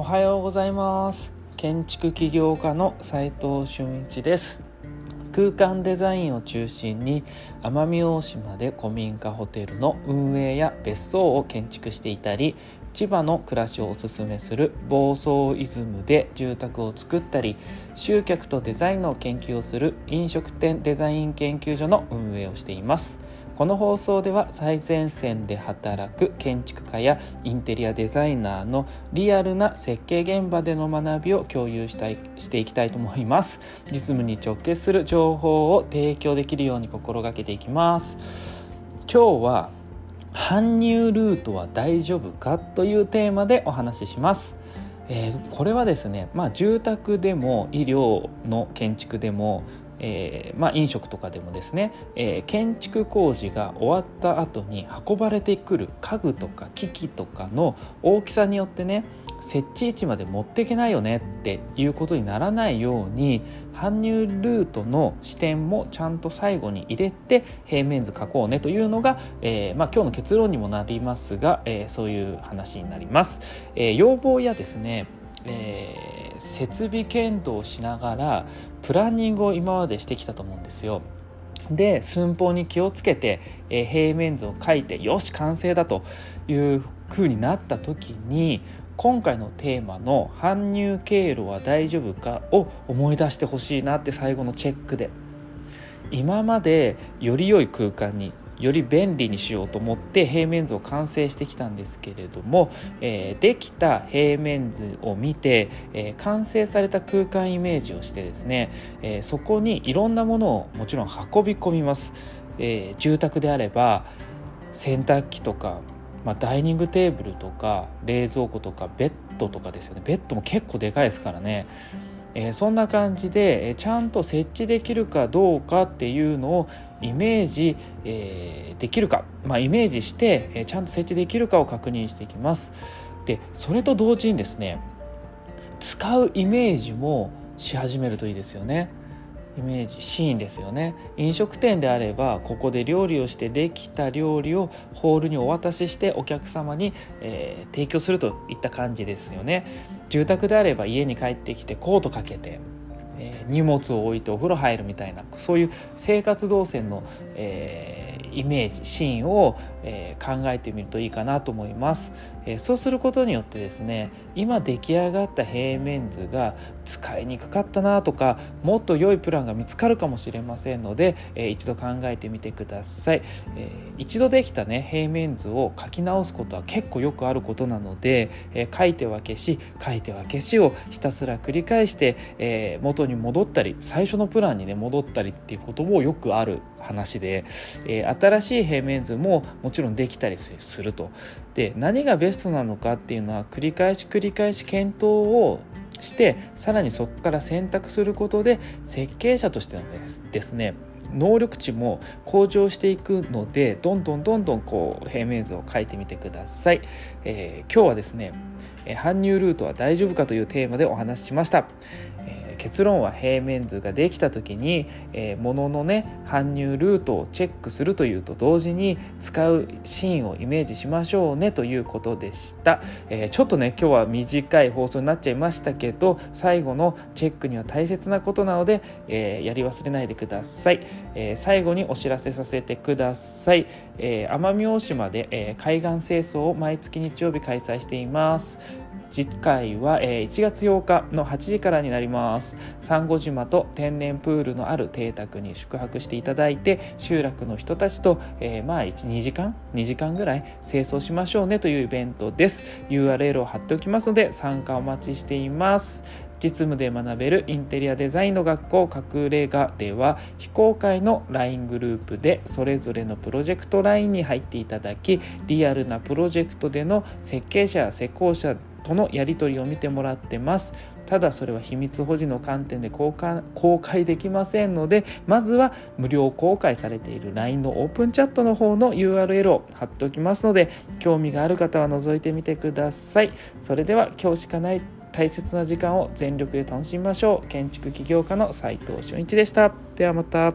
おはようございます。建築起業家の斉藤俊一です。空間デザインを中心に奄美大島で古民家ホテルの運営や別荘を建築していたり千葉の暮らしをおすすめする房総イズムで住宅を作ったり集客とデザインの研究をする飲食店デザイン研究所の運営をしています。この放送では最前線で働く建築家やインテリアデザイナーのリアルな設計現場での学びを共有したいしていきたいと思います。実務に直結する情報を提供できるように心がけていきます。今日は搬入ルートは大丈夫かというテーマでお話しします。えー、これはですね、まあ、住宅でも医療の建築でもえー、まあ、飲食とかでもですね、えー、建築工事が終わった後に運ばれてくる家具とか機器とかの大きさによってね設置位置まで持っていけないよねっていうことにならないように搬入ルートの視点もちゃんと最後に入れて平面図書こうねというのが、えー、まあ、今日の結論にもなりますが、えそういう話になります。え要望やですねえー、設備検討しながらプランニングを今までしてきたと思うんですよ。で寸法に気をつけて、えー、平面図を書いてよし完成だという風になった時に今回のテーマの「搬入経路は大丈夫か?」を思い出してほしいなって最後のチェックで今までより良い空間により便利にしようと思って平面図を完成してきたんですけれども、えー、できた平面図を見て、えー、完成された空間イメージをしてですね、えー、そこにいろんなものをもちろん運び込みます、え住宅であれば洗濯機とかまあ、ダイニングテーブルとか冷蔵庫とかベッドとかですよね。ベッドも結構でかいですからね。え、そんな感じで、えちゃんと設置できるかどうかっていうのをイメージ、え、できるか、まあ、イメージして、えちゃんと設置できるかを確認していきます。でそれと同時にですね使うイメージもし始めるといいですよね。イメージシーンですよね。飲食店であればここで料理をしてできた料理をホールにお渡ししてお客様に、えー、提供するといった感じですよね。住宅であれば家に帰ってきてコートかけてえー、荷物を置いてお風呂入るみたいなそういう生活動線の、えー、イメージシーンを、えー、考えてみるといいかなと思います、えそうすることによってですね今出来上がった平面図が使いにくかったなとかもっと良いプランが見つかるかもしれませんので、え一度考えてみてください、え一度できたね平面図を書き直すことは結構よくあることなので、え書いては消し書いては消しをひたすら繰り返して、え元に戻ったり最初のプランにね戻ったりっていうこともよくある話で、え、新しい平面図ももちろんできたりすると。で何がベストなのかっていうのは繰り返し繰り返し検討をしてさらにそこから選択することで設計者としてのですね能力値も向上していくのでどんどんどんどんこう平面図を書いてみてください、えー、今日はですね搬入ルートは大丈夫かというテーマでお話ししました、えー結論は平面図ができた時に、えー、物のね搬入ルートをチェックするというと同時に使うシーンをイメージしましょうねということでした、えー、ちょっとね今日は短い放送になっちゃいましたけど最後のチェックには大切なことなので、えー、やり忘れないでください、え最後にお知らせさせてください、え奄美大島で、え海岸清掃を毎月日曜日開催しています。次回は、え1月8日の8時からになります。サンゴ島と天然プールのある邸宅に宿泊していただいて集落の人たちと、えー、まあ12時間2時間ぐらい清掃しましょうねというイベントです。URL を貼っておきますので参加お待ちしています。実務で学べるインテリアデザインの学校隠れ家では非公開の LINE グループでそれぞれのプロジェクト LINE に入っていただきリアルなプロジェクトでの設計者や施工者とのやり取りを見てもらってます。ただそれは秘密保持の観点で公開公開できませんのでまずは無料公開されている LINE のオープンチャットの方の URL を貼っておきますので興味がある方は覗いてみてください。それでは今日しかない大切な時間を全力で楽しみましょう。建築起業家の斉藤俊一でした。ではまた。